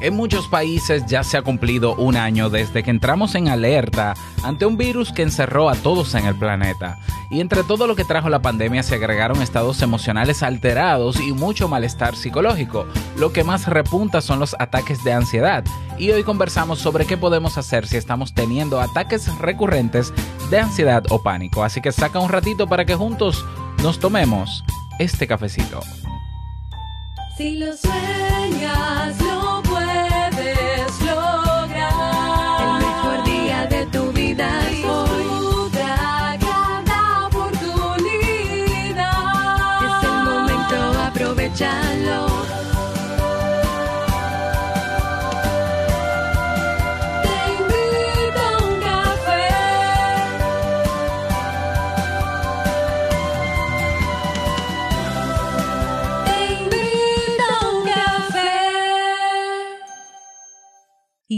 En muchos países ya se ha cumplido un año desde que entramos en alerta ante un virus que encerró a todos en el planeta. Y entre todo lo que trajo la pandemia se agregaron estados emocionales alterados y mucho malestar psicológico. Lo que más repunta son los ataques de ansiedad. Y hoy conversamos sobre qué podemos hacer si estamos teniendo ataques recurrentes de ansiedad o pánico. Así que saca un ratito para que juntos nos tomemos este cafecito. Si lo sueñas,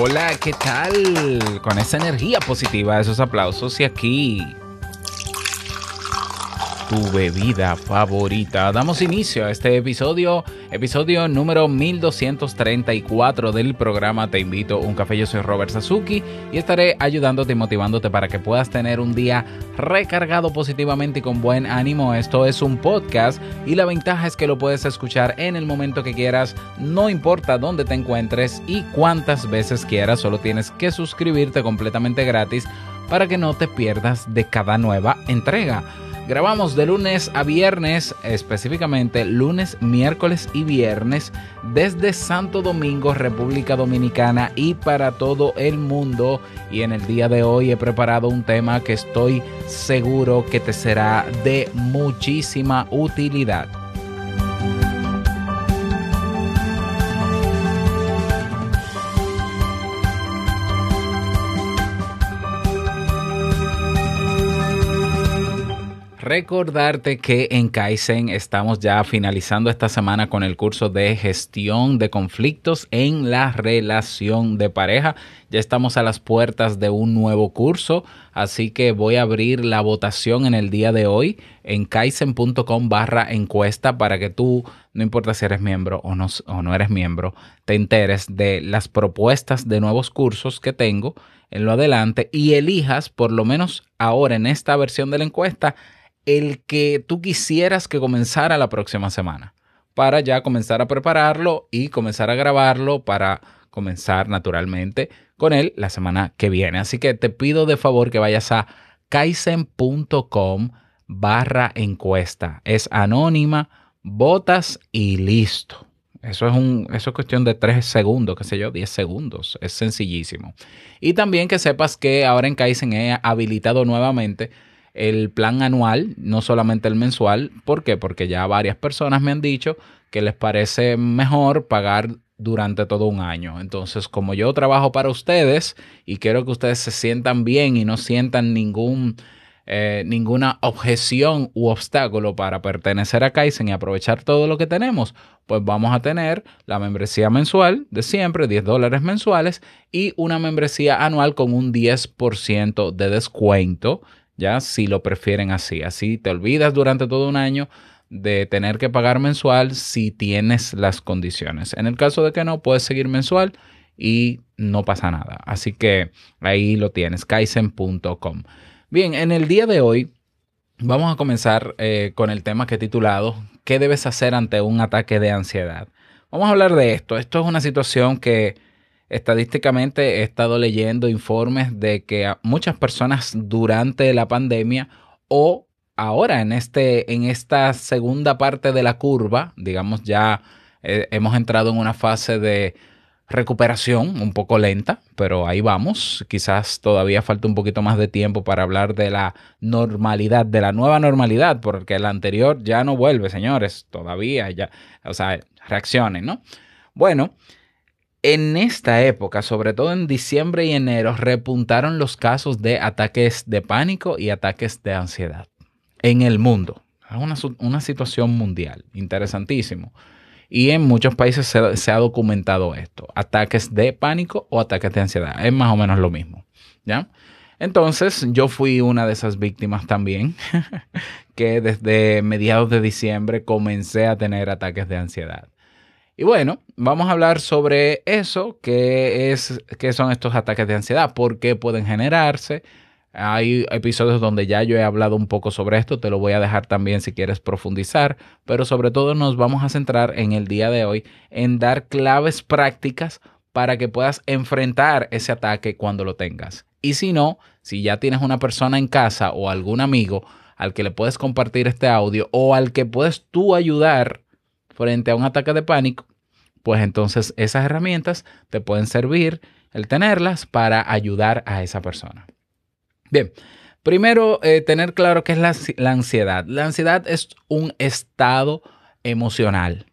Hola, ¿qué tal? Con esa energía positiva, esos aplausos y aquí tu bebida favorita. Damos inicio a este episodio, episodio número 1234 del programa Te invito a un café. Yo soy Robert Sasuki y estaré ayudándote y motivándote para que puedas tener un día recargado positivamente y con buen ánimo. Esto es un podcast y la ventaja es que lo puedes escuchar en el momento que quieras, no importa dónde te encuentres y cuántas veces quieras, solo tienes que suscribirte completamente gratis para que no te pierdas de cada nueva entrega. Grabamos de lunes a viernes, específicamente lunes, miércoles y viernes, desde Santo Domingo, República Dominicana y para todo el mundo. Y en el día de hoy he preparado un tema que estoy seguro que te será de muchísima utilidad. Recordarte que en Kaizen estamos ya finalizando esta semana con el curso de gestión de conflictos en la relación de pareja. Ya estamos a las puertas de un nuevo curso, así que voy a abrir la votación en el día de hoy en kaizen.com barra encuesta para que tú, no importa si eres miembro o no, o no eres miembro, te enteres de las propuestas de nuevos cursos que tengo en lo adelante y elijas, por lo menos ahora en esta versión de la encuesta, el que tú quisieras que comenzara la próxima semana, para ya comenzar a prepararlo y comenzar a grabarlo para comenzar naturalmente con él la semana que viene. Así que te pido de favor que vayas a kaizen.com barra encuesta. Es anónima, votas y listo. Eso es, un, eso es cuestión de tres segundos, qué sé yo, 10 segundos. Es sencillísimo. Y también que sepas que ahora en Kaizen he habilitado nuevamente el plan anual, no solamente el mensual. ¿Por qué? Porque ya varias personas me han dicho que les parece mejor pagar durante todo un año. Entonces, como yo trabajo para ustedes y quiero que ustedes se sientan bien y no sientan ningún, eh, ninguna objeción u obstáculo para pertenecer a Kaizen y aprovechar todo lo que tenemos, pues vamos a tener la membresía mensual de siempre, 10 dólares mensuales, y una membresía anual con un 10% de descuento ya si lo prefieren así. Así te olvidas durante todo un año de tener que pagar mensual si tienes las condiciones. En el caso de que no, puedes seguir mensual y no pasa nada. Así que ahí lo tienes, kaizen.com. Bien, en el día de hoy vamos a comenzar eh, con el tema que he titulado ¿Qué debes hacer ante un ataque de ansiedad? Vamos a hablar de esto. Esto es una situación que Estadísticamente he estado leyendo informes de que muchas personas durante la pandemia o ahora en, este, en esta segunda parte de la curva, digamos ya eh, hemos entrado en una fase de recuperación un poco lenta, pero ahí vamos. Quizás todavía falta un poquito más de tiempo para hablar de la normalidad, de la nueva normalidad, porque la anterior ya no vuelve, señores, todavía ya, o sea, reaccionen, ¿no? Bueno, en esta época, sobre todo en diciembre y enero, repuntaron los casos de ataques de pánico y ataques de ansiedad en el mundo. Es una, una situación mundial, interesantísimo. Y en muchos países se, se, ha documentado esto, ataques de pánico o ataques de ansiedad. Es más o menos lo mismo, ¿ya? Entonces yo fui una de esas víctimas también, que desde mediados de diciembre comencé a tener ataques de ansiedad. Y bueno, vamos a hablar sobre eso, qué, es, qué son estos ataques de ansiedad, por qué pueden generarse. Hay episodios donde ya yo he hablado un poco sobre esto, te lo voy a dejar también si quieres profundizar, pero sobre todo nos vamos a centrar en el día de hoy en dar claves prácticas para que puedas enfrentar ese ataque cuando lo tengas. Y si no, si ya tienes una persona en casa o algún amigo al que le puedes compartir este audio o al que puedes tú ayudar frente a un ataque de pánico, pues entonces esas herramientas te pueden servir el tenerlas para ayudar a esa persona. Bien, primero eh, tener claro qué es la, ansiedad. La ansiedad es un estado emocional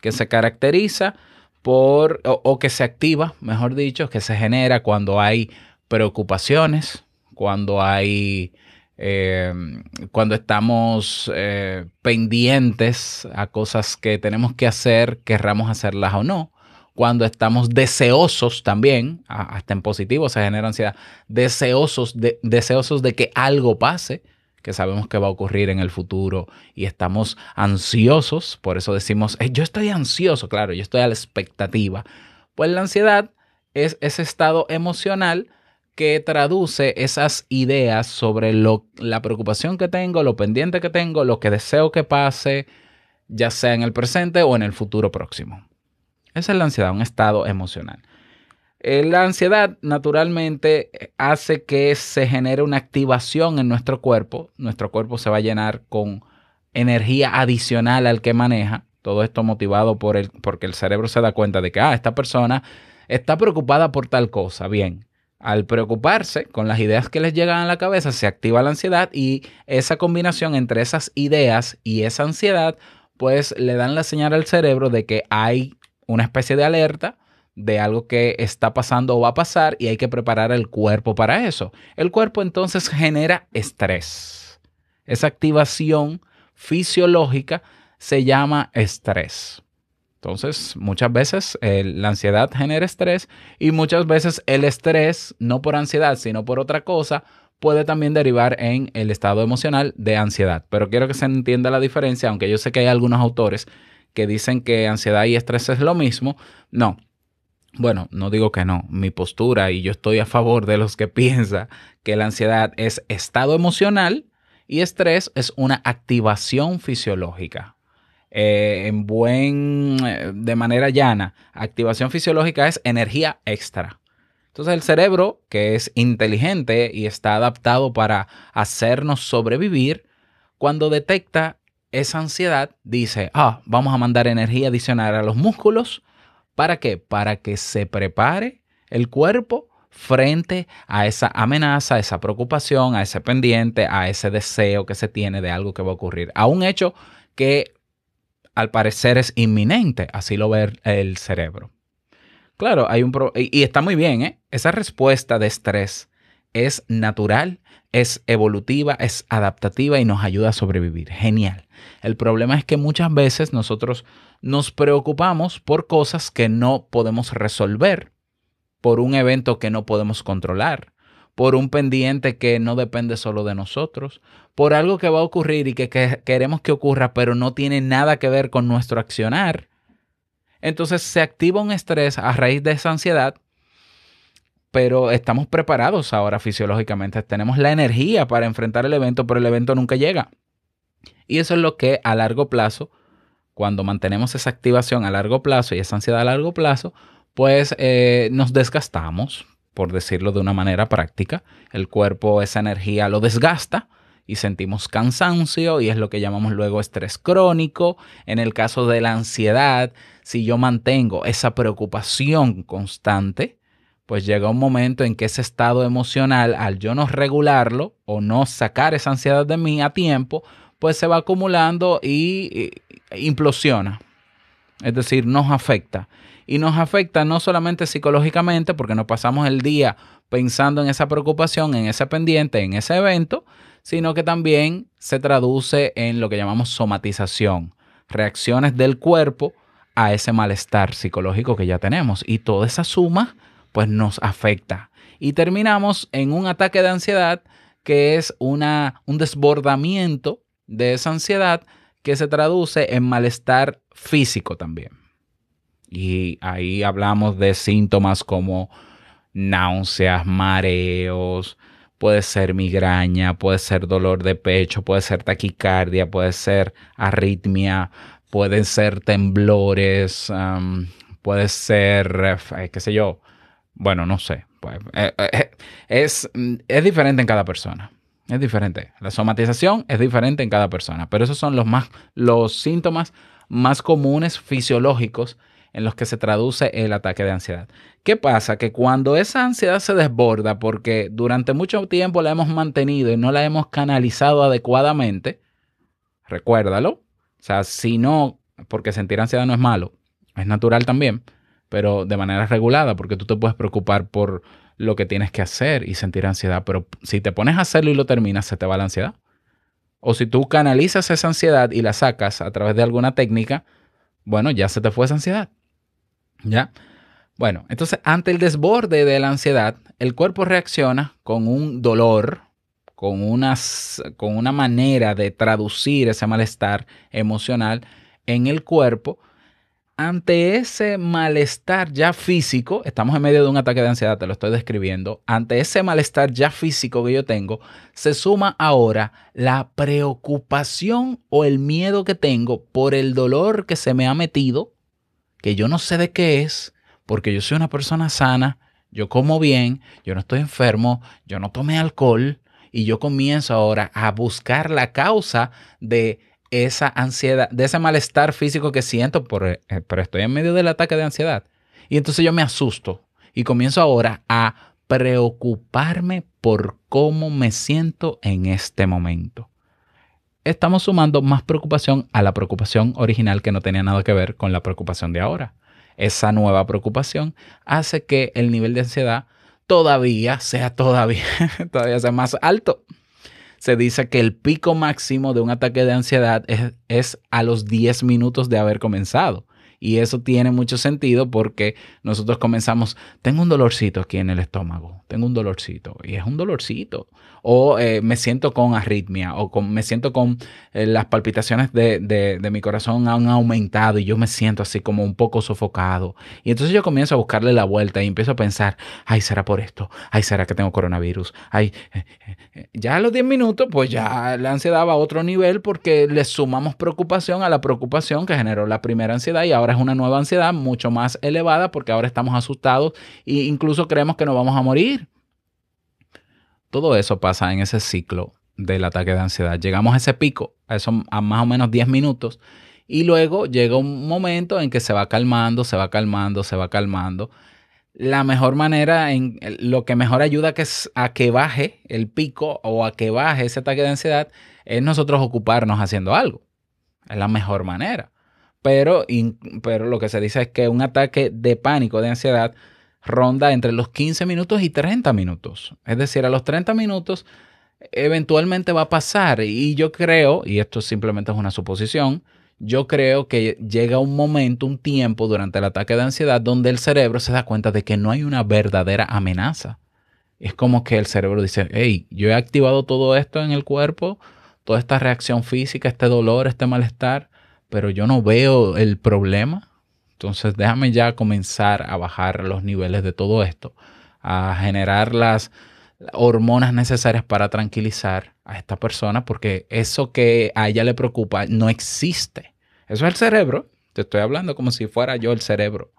que se caracteriza por, o que se activa, mejor dicho, que se genera cuando hay preocupaciones, cuando hay Em, cuando estamos eh, pendientes a cosas que tenemos que hacer, querramos hacerlas o no. Cuando estamos deseosos también, hasta en positivo se genera ansiedad, deseosos de, deseosos de que algo pase, que sabemos que va a ocurrir en el futuro y estamos ansiosos, por eso decimos, yo estoy ansioso, claro, yo estoy a la expectativa. Pues la ansiedad es ese estado emocional que traduce esas ideas sobre lo, la preocupación que tengo, lo pendiente que tengo, lo que deseo que pase, ya sea en el presente o en el futuro próximo. Esa es la ansiedad, un estado emocional. Eh, la ansiedad naturalmente hace que se genere una activación en nuestro cuerpo. Nuestro cuerpo se va a llenar con energía adicional al que maneja. Todo esto motivado por el, porque el cerebro se da cuenta de que, ah, esta persona está preocupada por tal cosa. Bien, al preocuparse con las ideas que les llegan a la cabeza, se activa la ansiedad y esa combinación entre esas ideas y esa ansiedad, pues le dan la señal al cerebro de que hay una especie de alerta de algo que está pasando o va a pasar y hay que preparar el cuerpo para eso. El cuerpo entonces genera estrés. Esa activación fisiológica se llama estrés. Entonces, muchas veces la ansiedad genera estrés y muchas veces el estrés, no por ansiedad, sino por otra cosa, puede también derivar en el estado emocional de ansiedad. Pero quiero que se entienda la diferencia, aunque yo sé que hay algunos autores que dicen que ansiedad y estrés es lo mismo. No. Bueno, no digo que no. Mi postura y yo estoy a favor de los que piensan que la ansiedad es estado emocional y estrés es una activación fisiológica. Eh, en buen, eh, de manera llana, activación fisiológica es energía extra. Entonces el cerebro, que es inteligente y está adaptado para hacernos sobrevivir, cuando detecta esa ansiedad, dice, ah, vamos a mandar energía adicional a los músculos. ¿Para qué? Para que se prepare el cuerpo frente a esa amenaza, a esa preocupación, a ese pendiente, a ese deseo que se tiene de algo que va a ocurrir, a un hecho que al parecer es inminente, así lo ve el cerebro. Claro, hay un y está muy bien, ¿eh? Esa respuesta de estrés es natural, es evolutiva, es adaptativa y nos ayuda a sobrevivir. Genial. El problema es que muchas veces nosotros nos preocupamos por cosas que no podemos resolver, por un evento que no podemos controlar, por un pendiente que no depende solo de nosotros, por algo que va a ocurrir y que, queremos que ocurra, pero no tiene nada que ver con nuestro accionar. Entonces se activa un estrés a raíz de esa ansiedad, pero estamos preparados ahora fisiológicamente, tenemos la energía para enfrentar el evento, pero el evento nunca llega. Y eso es lo que a largo plazo, cuando mantenemos esa activación a largo plazo y esa ansiedad a largo plazo, pues eh, nos desgastamos, por decirlo de una manera práctica. El cuerpo esa energía lo desgasta y sentimos cansancio y es lo que llamamos luego estrés crónico. En el caso de la ansiedad, si yo mantengo esa preocupación constante, pues llega un momento en que ese estado emocional, al yo no regularlo o no sacar esa ansiedad de mí a tiempo, pues se va acumulando y, implosiona. Es decir, nos afecta. Y nos afecta no solamente psicológicamente, porque nos pasamos el día pensando en esa preocupación, en ese pendiente, en ese evento, sino que también se traduce en lo que llamamos somatización, reacciones del cuerpo a ese malestar psicológico que ya tenemos. Y toda esa suma, pues nos afecta. Y terminamos en un ataque de ansiedad que es una, un desbordamiento de esa ansiedad que se traduce en malestar físico también. Y ahí hablamos de síntomas como náuseas, mareos, puede ser migraña, puede ser dolor de pecho, puede ser taquicardia, puede ser arritmia, pueden ser temblores, puede ser, eh, qué sé yo, bueno, no sé. Pues, eh, eh, es, es diferente en cada persona. Es diferente. La somatización es diferente en cada persona, pero esos son los, más, los síntomas más comunes fisiológicos en los que se traduce el ataque de ansiedad. ¿Qué pasa? Que cuando esa ansiedad se desborda porque durante mucho tiempo la hemos mantenido y no la hemos canalizado adecuadamente, recuérdalo. O sea, si no, porque sentir ansiedad no es malo, es natural también, pero de manera regulada, porque tú te puedes preocupar por lo que tienes que hacer y sentir ansiedad, pero si te pones a hacerlo y lo terminas, se te va la ansiedad. O si tú canalizas esa ansiedad y la sacas a través de alguna técnica, bueno, ya se te fue esa ansiedad. ¿Ya? Bueno, entonces ante el desborde de la ansiedad, el cuerpo reacciona con un dolor, con, unas, con una manera de traducir ese malestar emocional en el cuerpo. Ante ese malestar ya físico, estamos en medio de un ataque de ansiedad, te lo estoy describiendo, ante ese malestar ya físico que yo tengo, se suma ahora la preocupación o el miedo que tengo por el dolor que se me ha metido que yo no sé de qué es, porque yo soy una persona sana, yo como bien, yo no estoy enfermo, yo no tomé alcohol y yo comienzo ahora a buscar la causa de esa ansiedad, de ese malestar físico que siento, por, eh, pero estoy en medio del ataque de ansiedad. Y entonces yo me asusto y comienzo ahora a preocuparme por cómo me siento en este momento estamos sumando más preocupación a la preocupación original que no tenía nada que ver con la preocupación de ahora. Esa nueva preocupación hace que el nivel de ansiedad todavía sea todavía, todavía sea más alto. Se dice que el pico máximo de un ataque de ansiedad es, es a los 10 minutos de haber comenzado. Y eso tiene mucho sentido porque nosotros comenzamos, tengo un dolorcito aquí en el estómago, tengo un dolorcito, y es un dolorcito. O eh, me siento con arritmia, o me siento con eh, las palpitaciones de, de, mi corazón han aumentado y yo me siento así como un poco sofocado. Y entonces yo comienzo a buscarle la vuelta y empiezo a pensar, ay, será por esto, ay, será que tengo coronavirus, ay, eh, ya a los 10 minutos, pues ya la ansiedad va a otro nivel porque le sumamos preocupación a la preocupación que generó la primera ansiedad y ahora es una nueva ansiedad mucho más elevada porque ahora estamos asustados e incluso creemos que nos vamos a morir. Todo eso pasa en ese ciclo del ataque de ansiedad. Llegamos a ese pico, a, eso, a más o menos 10 minutos, y luego llega un momento en que se va calmando, se va calmando, se va calmando. La mejor manera, en, lo que mejor ayuda que a que baje el pico o a que baje ese ataque de ansiedad, es nosotros ocuparnos haciendo algo. Es la mejor manera. Pero, pero lo que se dice es que un ataque de pánico, de ansiedad, ronda entre los 15 minutos y 30 minutos. Es decir, a los 30 minutos eventualmente va a pasar. Y yo creo, y esto simplemente es una suposición, yo creo que llega un momento, un tiempo durante el ataque de ansiedad donde el cerebro se da cuenta de que no hay una verdadera amenaza. Es como que el cerebro dice, hey, yo he activado todo esto en el cuerpo, toda esta reacción física, este dolor, este malestar, pero yo no veo el problema. Entonces déjame ya comenzar a bajar los niveles de todo esto, a generar las hormonas necesarias para tranquilizar a esta persona, porque eso que a ella le preocupa no existe. Eso es el cerebro. Te estoy hablando como si fuera yo el cerebro.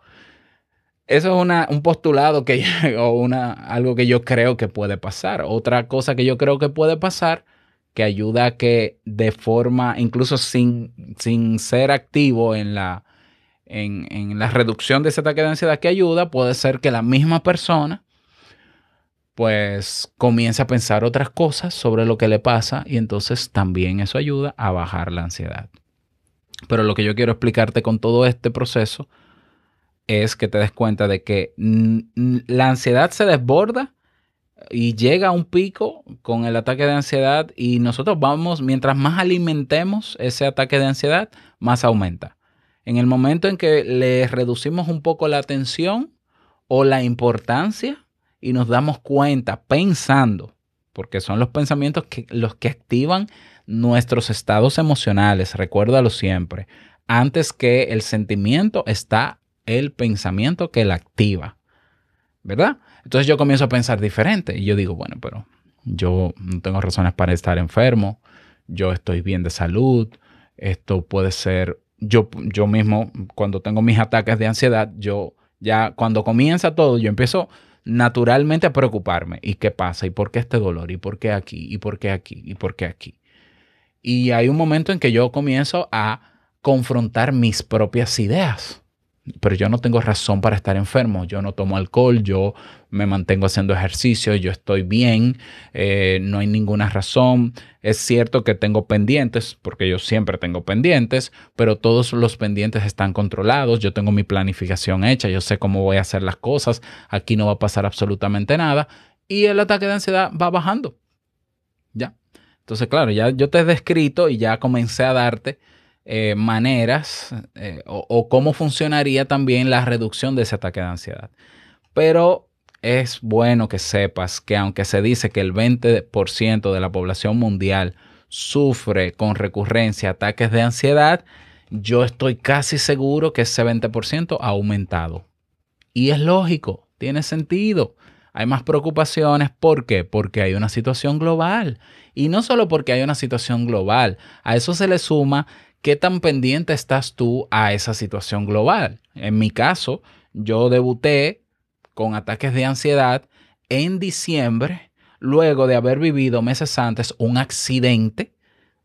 Eso es un postulado que, o una, algo que yo creo que puede pasar. Otra cosa que yo creo que puede pasar que ayuda a que de forma, incluso sin, sin ser activo en la, en, la reducción de ese ataque de ansiedad que ayuda, puede ser que la misma persona pues comience a pensar otras cosas sobre lo que le pasa y entonces también eso ayuda a bajar la ansiedad. Pero lo que yo quiero explicarte con todo este proceso es que te des cuenta de que la ansiedad se desborda y llega a un pico con el ataque de ansiedad y nosotros vamos, mientras más alimentemos ese ataque de ansiedad, más aumenta. En el momento en que le reducimos un poco la atención o la importancia y nos damos cuenta pensando, porque son los pensamientos que, los que activan nuestros estados emocionales, recuérdalo siempre, antes que el sentimiento está el pensamiento que la activa, ¿verdad? Entonces yo comienzo a pensar diferente y yo digo, bueno, pero yo no tengo razones para estar enfermo, yo estoy bien de salud, esto puede ser, yo, yo mismo cuando tengo mis ataques de ansiedad, yo ya cuando comienza todo, yo empiezo naturalmente a preocuparme. ¿Y qué pasa? ¿Y por qué este dolor? ¿Y por qué aquí? ¿Y por qué aquí? ¿Y por qué aquí? Y hay un momento en que yo comienzo a confrontar mis propias ideas pero yo no tengo razón para estar enfermo. Yo no tomo alcohol, yo me mantengo haciendo ejercicio, yo estoy bien, eh, no hay ninguna razón. Es cierto que tengo pendientes, porque yo siempre tengo pendientes, pero todos los pendientes están controlados. Yo tengo mi planificación hecha, yo sé cómo voy a hacer las cosas, aquí no va a pasar absolutamente nada. Y el ataque de ansiedad va bajando. Ya. Entonces, claro, ya yo te he descrito y ya comencé a darte eh, maneras eh, o, cómo funcionaría también la reducción de ese ataque de ansiedad. Pero es bueno que sepas que aunque se dice que el 20% de la población mundial sufre con recurrencia ataques de ansiedad, yo estoy casi seguro que ese 20% ha aumentado. Y es lógico, tiene sentido. Hay más preocupaciones. ¿Por qué? Porque hay una situación global. Y no solo porque hay una situación global, a eso se le suma ¿qué tan pendiente estás tú a esa situación global? En mi caso, yo debuté con ataques de ansiedad en diciembre, luego de haber vivido meses antes un accidente,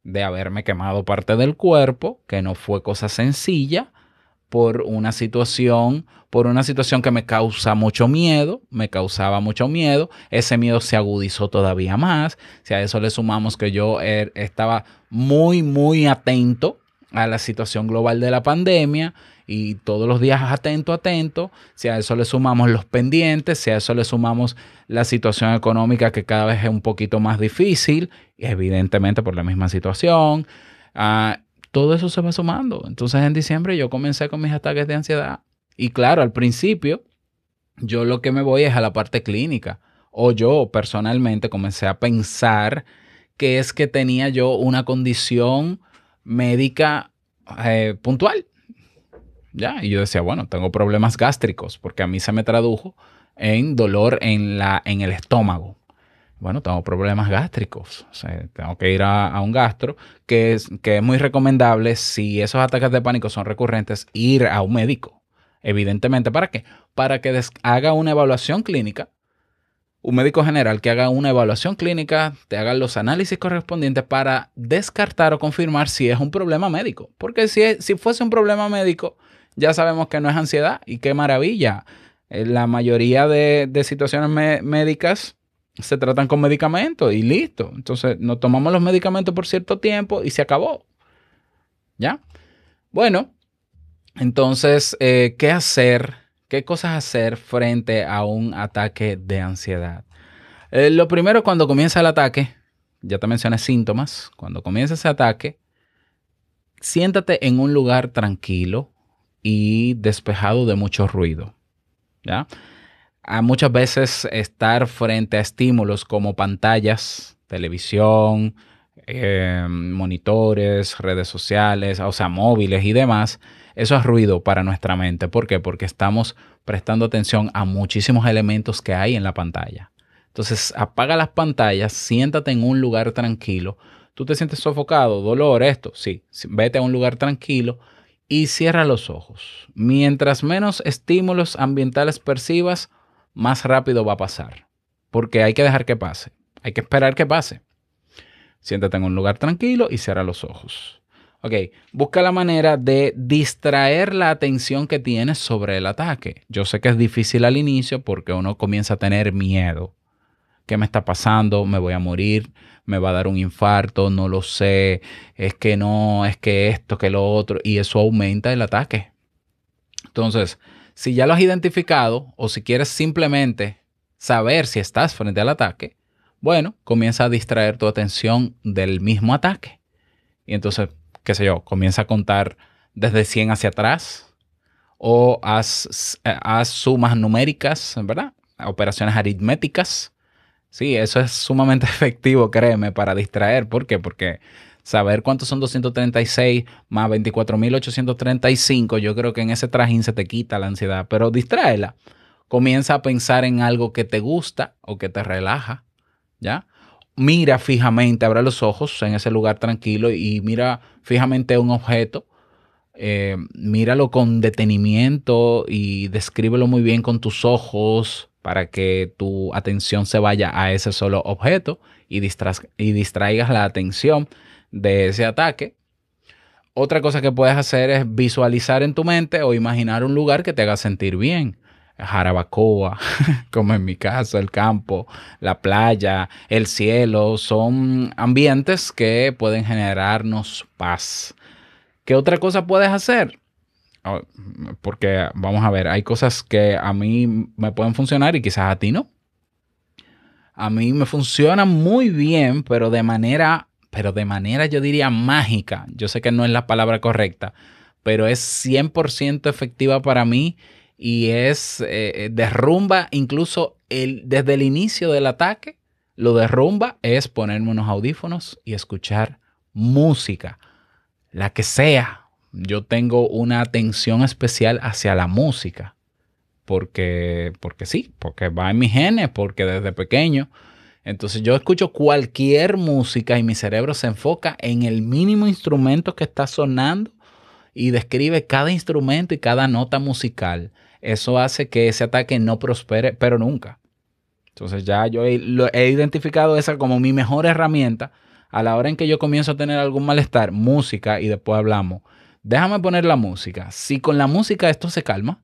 de haberme quemado parte del cuerpo, que no fue cosa sencilla, por una situación, por una situación que me causa mucho miedo, me causaba mucho miedo, ese miedo se agudizó todavía más, si a eso le sumamos que yo er, estaba muy, muy atento a la situación global de la pandemia y todos los días atento, atento. Si a eso le sumamos los pendientes, si a eso le sumamos la situación económica que cada vez es un poquito más difícil, evidentemente por la misma situación, ah, todo eso se va sumando. Entonces en diciembre yo comencé con mis ataques de ansiedad. Y claro, al principio yo lo que me voy es a la parte clínica. O yo personalmente comencé a pensar que es que tenía yo una condición médica eh, puntual. Ya, y yo decía, bueno, tengo problemas gástricos, porque a mí se me tradujo en dolor en, la, en el estómago. Bueno, tengo problemas gástricos. Tengo que ir a, un gastro, que es, que es muy recomendable si esos ataques de pánico son recurrentes, ir a un médico. Evidentemente, ¿para qué? Para que haga una evaluación clínica un médico general que haga una evaluación clínica, te haga los análisis correspondientes para descartar o confirmar si es un problema médico. Porque si, si fuese un problema médico, ya sabemos que no es ansiedad y qué maravilla. Eh, la mayoría de, situaciones médicas se tratan con medicamentos y listo. Entonces nos tomamos los medicamentos por cierto tiempo y se acabó. ¿Ya? Bueno, entonces, eh, ¿qué hacer ¿Qué cosas hacer frente a un ataque de ansiedad? Eh, lo primero, cuando comienza el ataque, ya te mencioné síntomas, cuando comienza ese ataque, siéntate en un lugar tranquilo y despejado de mucho ruido. ¿ya? A muchas veces estar frente a estímulos como pantallas, televisión, eh, monitores, redes sociales, o sea, móviles y demás, eso es ruido para nuestra mente. ¿Por qué? Porque estamos prestando atención a muchísimos elementos que hay en la pantalla. Entonces, apaga las pantallas, siéntate en un lugar tranquilo. Tú te sientes sofocado, dolor, esto, sí, vete a un lugar tranquilo y cierra los ojos. Mientras menos estímulos ambientales percibas, más rápido va a pasar. Porque hay que dejar que pase. Hay que esperar que pase. Siéntate en un lugar tranquilo y cierra los ojos. Ok, busca la manera de distraer la atención que tienes sobre el ataque. Yo sé que es difícil al inicio porque uno comienza a tener miedo. ¿Qué me está pasando? ¿Me voy a morir? ¿Me va a dar un infarto? No lo sé. Es que no, es que esto, que lo otro. Y eso aumenta el ataque. Entonces, Si ya lo has identificado o si quieres simplemente saber si estás frente al ataque, bueno, comienza a distraer tu atención del mismo ataque. Y entonces, qué sé yo, comienza a contar desde 100 hacia atrás o haz, haz sumas numéricas, ¿verdad? Operaciones aritméticas. Sí, eso es sumamente efectivo, créeme, para distraer. ¿Por qué? Porque saber cuántos son 236 más 24.835, yo creo que en ese trajín se te quita la ansiedad, pero distráela. Comienza a pensar en algo que te gusta o que te relaja, ¿ya? Mira fijamente, abre los ojos en ese lugar tranquilo y mira fijamente un objeto. Eh, míralo con detenimiento y descríbelo muy bien con tus ojos para que tu atención se vaya a ese solo objeto y, y distraigas la atención de ese ataque. Otra cosa que puedes hacer es visualizar en tu mente o imaginar un lugar que te haga sentir bien. Jarabacoa, como en mi caso, el campo, la playa, el cielo, son ambientes que pueden generarnos paz. ¿Qué otra cosa puedes hacer? Ah, porque vamos a ver, hay cosas que a mí me pueden funcionar y quizás a ti no. A mí me funcionan muy bien, pero de manera pero de manera yo diría mágica. Yo sé que no es la palabra correcta, pero es 100% efectiva para mí y es eh, eh, derrumba incluso el, desde el inicio del ataque, lo derrumba es ponerme unos audífonos y escuchar música, la que sea. Yo tengo una atención especial hacia la música, porque, porque sí, porque va en mis genes, porque desde pequeño entonces yo escucho cualquier música y mi cerebro se enfoca en el mínimo instrumento que está sonando y describe cada instrumento y cada nota musical. Eso hace que ese ataque no prospere, pero nunca. Entonces ya yo he, he identificado esa como mi mejor herramienta a la hora en que yo comienzo a tener algún malestar, música y después hablamos. Déjame poner la música. Si con la música esto se calma,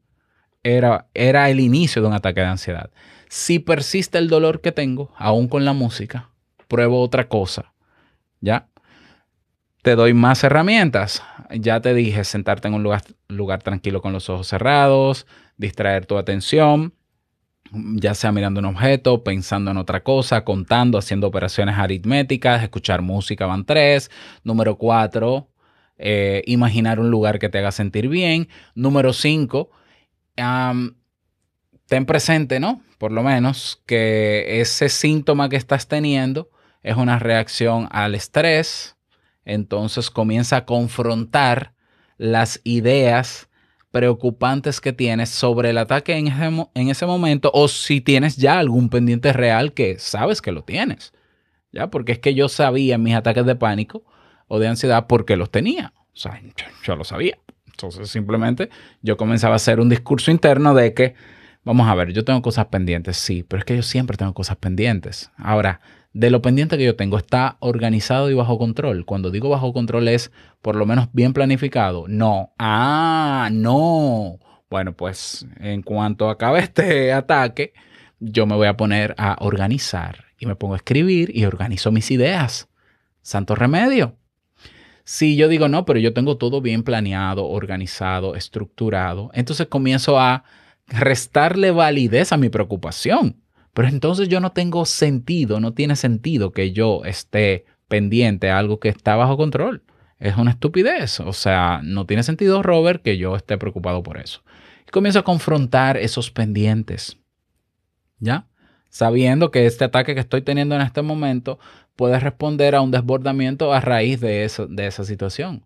era, era el inicio de un ataque de ansiedad. Si persiste el dolor que tengo, aún con la música, pruebo otra cosa. ¿Ya? Te doy más herramientas. Ya te dije, sentarte en un lugar, lugar tranquilo con los ojos cerrados, distraer tu atención, ya sea mirando un objeto, pensando en otra cosa, contando, haciendo operaciones aritméticas, escuchar música van tres. Número cuatro, eh, imaginar un lugar que te haga sentir bien. Número cinco, ten presente, ¿no? Por lo menos que ese síntoma que estás teniendo es una reacción al estrés, entonces comienza a confrontar las ideas preocupantes que tienes sobre el ataque en ese, en ese, momento o si tienes ya algún pendiente real que sabes que lo tienes. ¿Ya? Porque es que yo sabía mis ataques de pánico o de ansiedad porque los tenía. O sea, yo lo sabía. Entonces simplemente yo comenzaba a hacer un discurso interno de que Vamos a ver, yo tengo cosas pendientes, sí, pero es que yo siempre tengo cosas pendientes. Ahora, de lo pendiente que yo tengo, ¿está organizado y bajo control? Cuando digo bajo control es por lo menos bien planificado. No. Ah, no. Bueno, pues en cuanto acabe este ataque, yo me voy a poner a organizar y me pongo a escribir y organizo mis ideas. Santo remedio. Si yo digo, no, pero yo tengo todo bien planeado, organizado, estructurado, entonces comienzo a restarle validez a mi preocupación. Pero entonces yo no tengo sentido, no tiene sentido que yo esté pendiente a algo que está bajo control. Es una estupidez. O sea, no tiene sentido, Robert, que yo esté preocupado por eso. Y comienzo a confrontar esos pendientes. ¿Ya? Sabiendo que este ataque que estoy teniendo en este momento puede responder a un desbordamiento a raíz de, eso, de esa situación.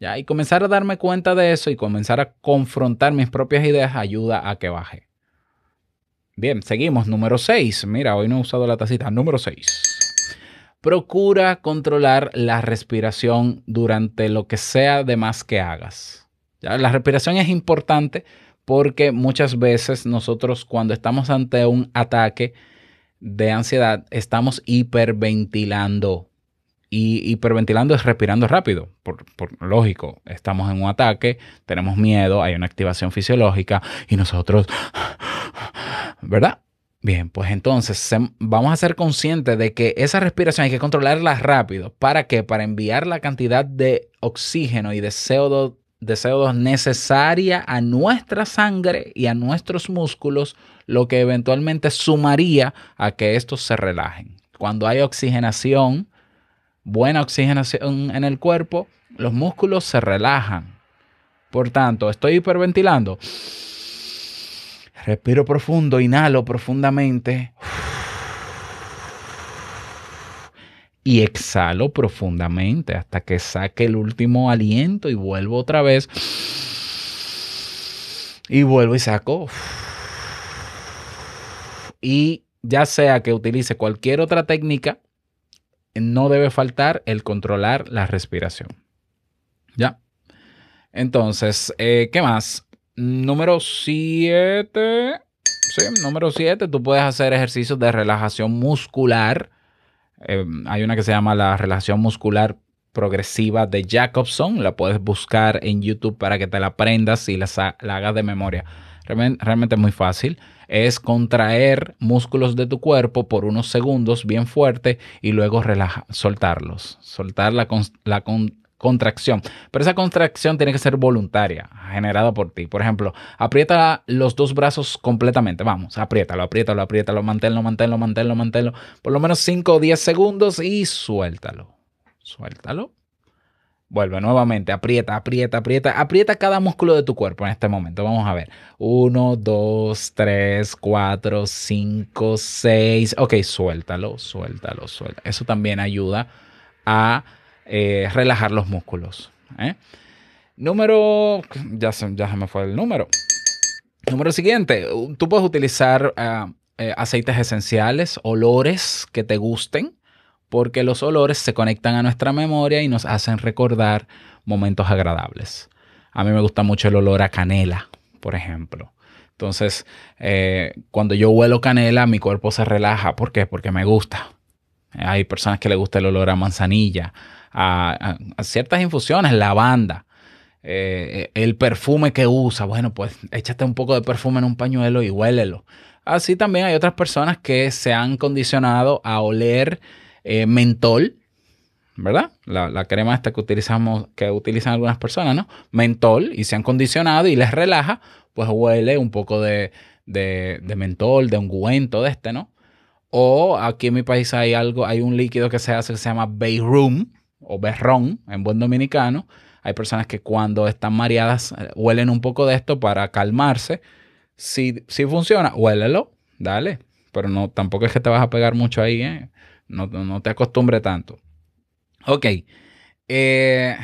Y comenzar a darme cuenta de eso y comenzar a confrontar mis propias ideas ayuda a que baje. Bien, seguimos. Número 6. Mira, hoy no he usado la tacita. Número 6. Procura controlar la respiración durante lo que sea de más que hagas. La respiración es importante porque muchas veces nosotros cuando estamos ante un ataque de ansiedad estamos hiperventilando. Y hiperventilando es respirando rápido, por, lógico. Estamos en un ataque, tenemos miedo, hay una activación fisiológica y nosotros, ¿verdad? Bien, pues entonces vamos a ser conscientes de que esa respiración hay que controlarla rápido. ¿Para qué? Para enviar la cantidad de oxígeno y de CO2, de CO2 necesaria a nuestra sangre y a nuestros músculos, lo que eventualmente sumaría a que estos se relajen. Cuando hay oxigenación, buena oxigenación en el cuerpo, los músculos se relajan. Por tanto, estoy hiperventilando. Respiro profundo, inhalo profundamente. Y exhalo profundamente hasta que saque el último aliento y vuelvo otra vez. Y vuelvo y saco. Y ya sea que utilice cualquier otra técnica, no debe faltar el controlar la respiración. ¿Ya? Entonces, eh, ¿qué más? Número 7. Sí, número 7, tú puedes hacer ejercicios de relajación muscular. Eh, hay una que se llama la relajación muscular progresiva de Jacobson. La puedes buscar en YouTube para que te la aprendas y la, hagas de memoria. Realmente, es muy fácil. Es contraer músculos de tu cuerpo por unos segundos bien fuerte y luego soltarlos. Soltar la, la, contracción. Pero esa contracción tiene que ser voluntaria, generada por ti. Por ejemplo, aprieta los dos brazos completamente. Vamos, apriétalo, apriétalo, apriétalo, manténlo, manténlo, manténlo, manténlo. Por lo menos 5 o 10 segundos y suéltalo. Suéltalo. Vuelve nuevamente, aprieta, aprieta, aprieta, aprieta cada músculo de tu cuerpo en este momento. Vamos a ver. 1, 2, 3, 4, 5, 6. Ok, suéltalo, suéltalo, suéltalo. Eso también ayuda a eh, relajar los músculos. ¿eh? Número, ya se, me fue el número. Número siguiente, tú puedes utilizar ah, eh, aceites esenciales, olores que te gusten, porque los olores se conectan a nuestra memoria y nos hacen recordar momentos agradables. A mí me gusta mucho el olor a canela, por ejemplo. Entonces, cuando yo huelo canela, mi cuerpo se relaja. ¿Por qué? Porque me gusta. Hay personas que le gusta el olor a manzanilla, a, ciertas infusiones, lavanda, eh, el perfume que usa, bueno, pues échate un poco de perfume en un pañuelo y huélelo. Así también hay otras personas que se han condicionado a oler eh, mentol, ¿verdad? La, crema esta que utilizamos, que utilizan algunas personas, ¿no? Mentol, y se han condicionado y les relaja, pues huele un poco de, de, de mentol, de ungüento de este, ¿no? O aquí en mi país hay algo, hay un líquido que se hace que se llama Room, o berrón en buen dominicano. Hay personas que cuando están mareadas eh, huelen un poco de esto para calmarse. Si, si funciona, huélelo, dale. Pero no, tampoco es que te vas a pegar mucho ahí, ¿eh? No, te acostumbre tanto. Ok. Eh,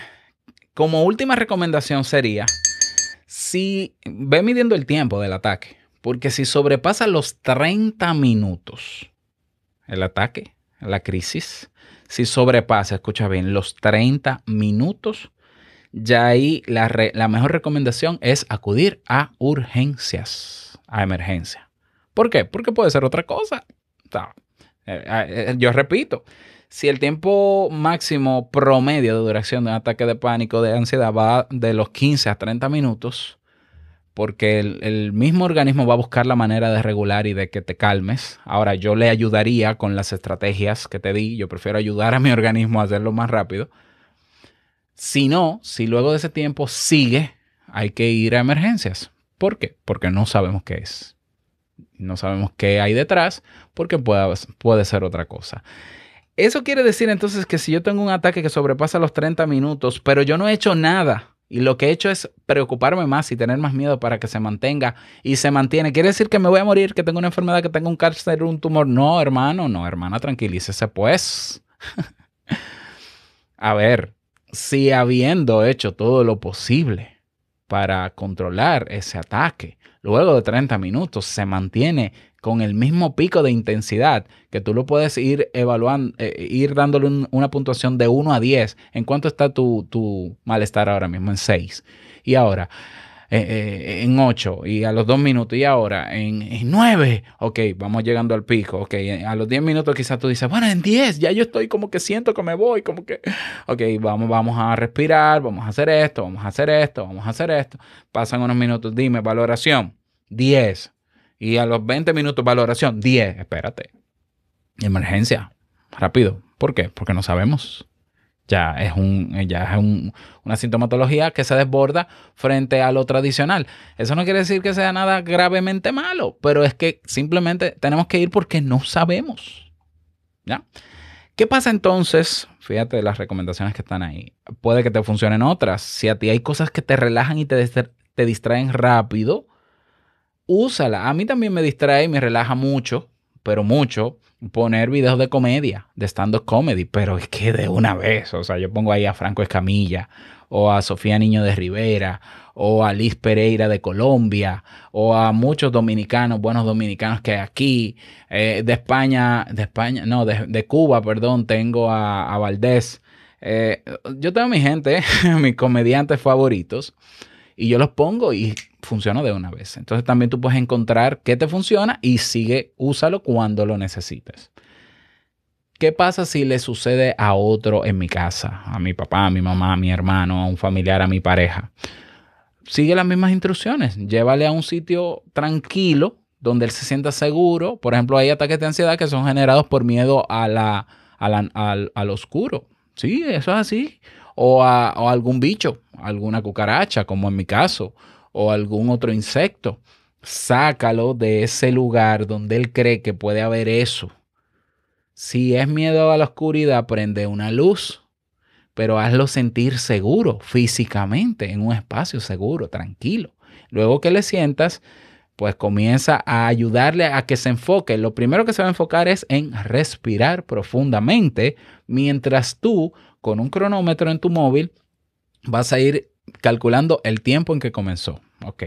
como última recomendación sería, si ve midiendo el tiempo del ataque, porque si sobrepasa los 30 minutos el ataque, la crisis, si sobrepasa, escucha bien, los 30 minutos, ya ahí la, mejor recomendación es acudir a urgencias, a emergencia. ¿Por qué? Porque puede ser otra cosa. Eh, eh, yo repito, si el tiempo máximo promedio de duración de un ataque de pánico, de ansiedad, va de los 15 a 30 minutos, porque el, mismo organismo va a buscar la manera de regular y de que te calmes. Ahora, yo le ayudaría con las estrategias que te di, yo prefiero ayudar a mi organismo a hacerlo más rápido. Si no, si luego de ese tiempo sigue, hay que ir a emergencias. ¿Por qué? Porque no sabemos qué es. No sabemos qué hay detrás, porque puede, puede ser otra cosa. Eso quiere decir entonces que si yo tengo un ataque que sobrepasa los 30 minutos, pero yo no he hecho nada, y lo que he hecho es preocuparme más y tener más miedo para que se mantenga y se mantiene. ¿Quiere decir que me voy a morir, que tengo una enfermedad, que tengo un cáncer, un tumor? No, hermano, no, hermana, tranquilícese pues. a ver, si habiendo hecho todo lo posible para controlar ese ataque, luego de 30 minutos se mantiene con el mismo pico de intensidad que tú lo puedes ir evaluando, eh, ir dándole una puntuación de 1 a 10. ¿En cuánto está tu, malestar ahora mismo? En 6. Y ahora, eh, eh, en 8 y a los 2 minutos y ahora en, 9. Ok, vamos llegando al pico. Ok, a los 10 minutos quizás tú dices, bueno, en 10 ya yo estoy como que siento que me voy, como que, ok, vamos, vamos a respirar, vamos a hacer esto, vamos a hacer esto, vamos a hacer esto. Pasan unos minutos, dime, valoración, 10. Y a los 20 minutos, valoración, 10. Espérate. Emergencia. Rápido. ¿Por qué? Porque no sabemos Ya es, un, ya es una sintomatología que se desborda frente a lo tradicional. Eso no quiere decir que sea nada gravemente malo, pero es que simplemente tenemos que ir porque no sabemos. ¿Ya? ¿Qué pasa entonces? Fíjate las recomendaciones que están ahí. Puede que te funcionen otras. Si a ti hay cosas que te relajan y te, te distraen rápido, úsala. A mí también me distrae y me relaja mucho, pero mucho, poner videos de comedia, de stand-up comedy, pero es que de una vez, o sea, yo pongo ahí a Franco Escamilla, o a Sofía Niño de Rivera, o a Liz Pereira de Colombia, o a muchos dominicanos, buenos dominicanos que hay aquí, eh, de España, de España, no, de, Cuba, perdón, tengo a, Valdés. Eh, yo tengo mi gente, mis comediantes favoritos, y yo los pongo y funciona de una vez. Entonces también tú puedes encontrar qué te funciona y sigue, úsalo cuando lo necesites. ¿Qué pasa si le sucede a otro en mi casa? A mi papá, a mi mamá, a mi hermano, a un familiar, a mi pareja. Sigue las mismas instrucciones. Llévale a un sitio tranquilo donde él se sienta seguro. Por ejemplo, hay ataques de ansiedad que son generados por miedo a la, al, al, oscuro. Sí, eso es así. O a, o a algún bicho, alguna cucaracha, como en mi caso o algún otro insecto. Sácalo de ese lugar donde él cree que puede haber eso. Si es miedo a la oscuridad, prende una luz, pero hazlo sentir seguro físicamente, en un espacio seguro, tranquilo. Luego que le sientas, pues comienza a ayudarle a que se enfoque. Lo primero que se va a enfocar es en respirar profundamente, mientras tú, con un cronómetro en tu móvil, vas a ir calculando el tiempo en que comenzó. Ok,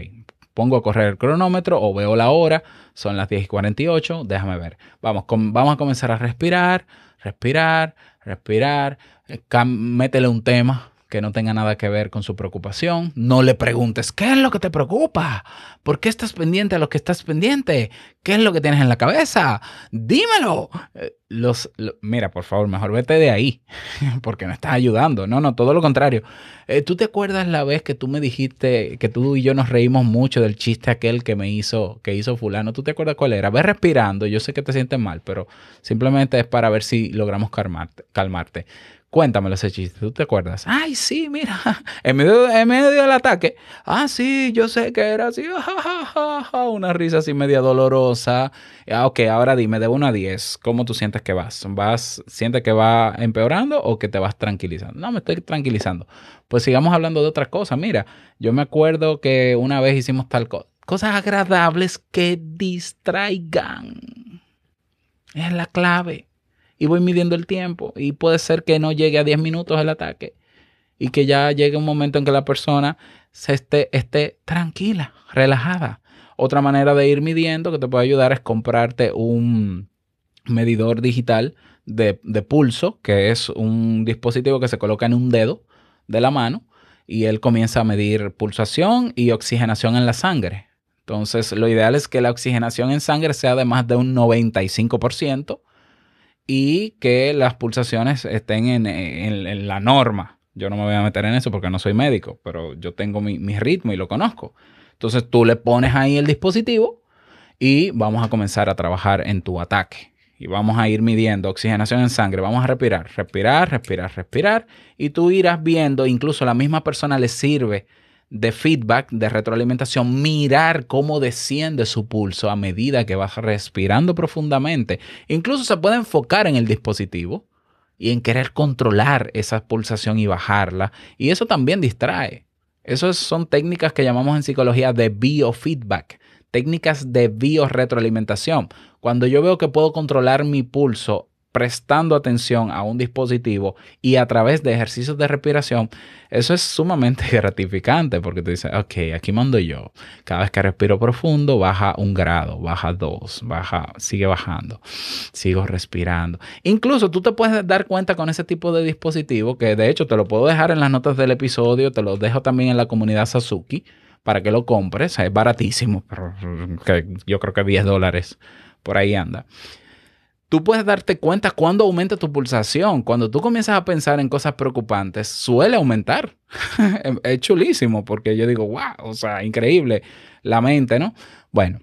pongo a correr el cronómetro o veo la hora, son las 10 y 48, déjame ver. Vamos, vamos a comenzar a respirar, respirar, respirar, eh, métele un tema, que no tenga nada que ver con su preocupación. No le preguntes, ¿qué es lo que te preocupa? ¿Por qué estás pendiente a lo que estás pendiente? ¿Qué es lo que tienes en la cabeza? Dímelo. Eh, los, mira, por favor, mejor vete de ahí, porque no estás ayudando. No, no, todo lo contrario. Eh, ¿Tú te acuerdas la vez que tú me dijiste que tú y yo nos reímos mucho del chiste aquel que me hizo, que hizo fulano? ¿Tú te acuerdas cuál era? Ve respirando. Yo sé que te sientes mal, pero simplemente es para ver si logramos calmarte. calmarte. Cuéntamelo ese chiste, ¿tú te acuerdas? Ay, sí, mira, en medio, en medio del ataque. Ah, sí, yo sé que era así, una risa así media dolorosa. Ah, ok, ahora dime, de 1 a 10, ¿cómo tú sientes que vas? ¿Vas, sientes que va empeorando o que te vas tranquilizando? No, me estoy tranquilizando. Pues sigamos hablando de otra cosa. Mira, yo me acuerdo que una vez hicimos tal cosa. Cosas agradables que distraigan. Es la clave y voy midiendo el tiempo y puede ser que no llegue a 10 minutos el ataque y que ya llegue un momento en que la persona se esté, esté tranquila, relajada. Otra manera de ir midiendo que te puede ayudar es comprarte un medidor digital de, de pulso, que es un dispositivo que se coloca en un dedo de la mano y él comienza a medir pulsación y oxigenación en la sangre. Entonces, lo ideal es que la oxigenación en sangre sea de más de un 95% y que las pulsaciones estén en, la norma. Yo no me voy a meter en eso porque no soy médico, pero yo tengo mi, ritmo y lo conozco. Entonces tú le pones ahí el dispositivo y vamos a comenzar a trabajar en tu ataque. Y vamos a ir midiendo oxigenación en sangre. Vamos a respirar, respirar, respirar, respirar. Y tú irás viendo, incluso a la misma persona le sirve de feedback, de retroalimentación, mirar cómo desciende su pulso a medida que vas respirando profundamente. Incluso se puede enfocar en el dispositivo y en querer controlar esa pulsación y bajarla. Y eso también distrae. Esas son técnicas que llamamos en psicología de biofeedback, técnicas de biorretroalimentación. Cuando yo veo que puedo controlar mi pulso prestando atención a un dispositivo y a través de ejercicios de respiración, eso es sumamente gratificante porque te dice, ok, aquí mando yo. Cada vez que respiro profundo, baja un grado, baja dos, baja, sigue bajando, sigo respirando. Incluso tú te puedes dar cuenta con ese tipo de dispositivo, que de hecho te lo puedo dejar en las notas del episodio, te lo dejo también en la comunidad Sasuki para que lo compres, es baratísimo, pero yo creo que 10 dólares por ahí anda tú puedes darte cuenta cuando aumenta tu pulsación. Cuando tú comienzas a pensar en cosas preocupantes, suele aumentar. es chulísimo porque yo digo, wow, o sea, increíble la mente, ¿no? Bueno,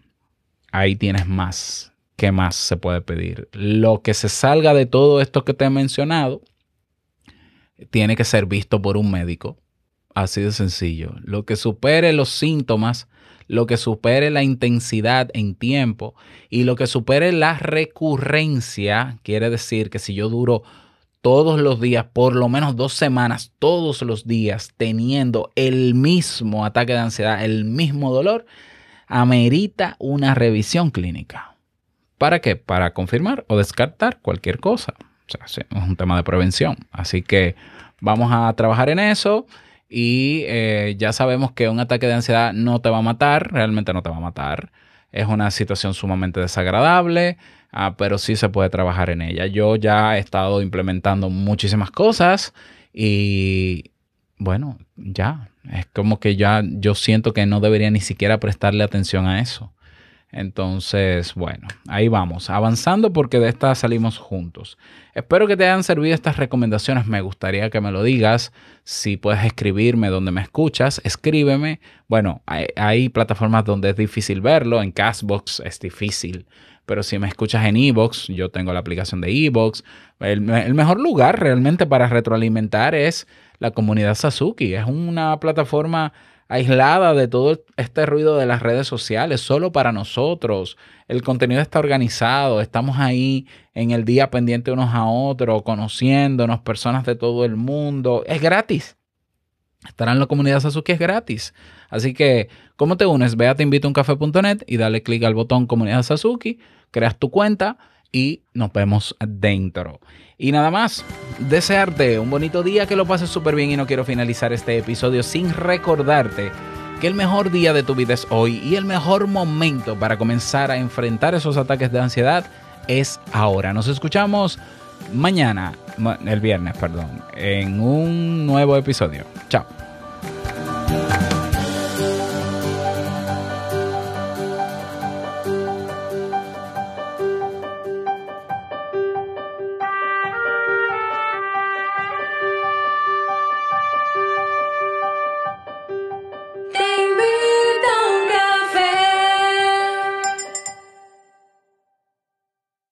ahí tienes más. ¿Qué más se puede pedir? Lo que se salga de todo esto que te he mencionado, tiene que ser visto por un médico. Así de sencillo. Lo que supere los síntomas, lo que supere la intensidad en tiempo y lo que supere la recurrencia, quiere decir que si yo duro todos los días, por lo menos dos semanas, todos los días, teniendo el mismo ataque de ansiedad, el mismo dolor, amerita una revisión clínica. ¿Para qué? Para confirmar o descartar cualquier cosa. O sea, es un tema de prevención. Así que vamos a trabajar en eso y eh, ya sabemos que un ataque de ansiedad no te va a matar, realmente no te va a matar. Es una situación sumamente desagradable, ah, pero sí se puede trabajar en ella. Yo ya he estado implementando muchísimas cosas y bueno, ya, es como que ya yo siento que no debería ni siquiera prestarle atención a eso. Entonces, bueno, ahí vamos, avanzando porque de esta salimos juntos. Espero que te hayan servido estas recomendaciones. Me gustaría que me lo digas. Si puedes escribirme donde me escuchas, escríbeme. Bueno, hay, plataformas donde es difícil verlo. En Castbox es difícil. Pero si me escuchas en Evox, yo tengo la aplicación de Evox. El, el mejor lugar realmente para retroalimentar es la comunidad Sasuki. Es una plataforma aislada de todo este ruido de las redes sociales, solo para nosotros. El contenido está organizado, estamos ahí en el día pendiente unos a otros, conociéndonos, personas de todo el mundo. Es gratis. Estará en la comunidad Sasuke, es gratis. Así que, ¿cómo te unes? Ve a teinvitouncafe.net y dale clic al botón Comunidad Sasuke, creas tu cuenta y nos vemos dentro. Y nada más, desearte un bonito día, que lo pases súper bien y no quiero finalizar este episodio sin recordarte que el mejor día de tu vida es hoy y el mejor momento para comenzar a enfrentar esos ataques de ansiedad es ahora. Nos escuchamos mañana, el viernes, perdón, en un nuevo episodio. Chao.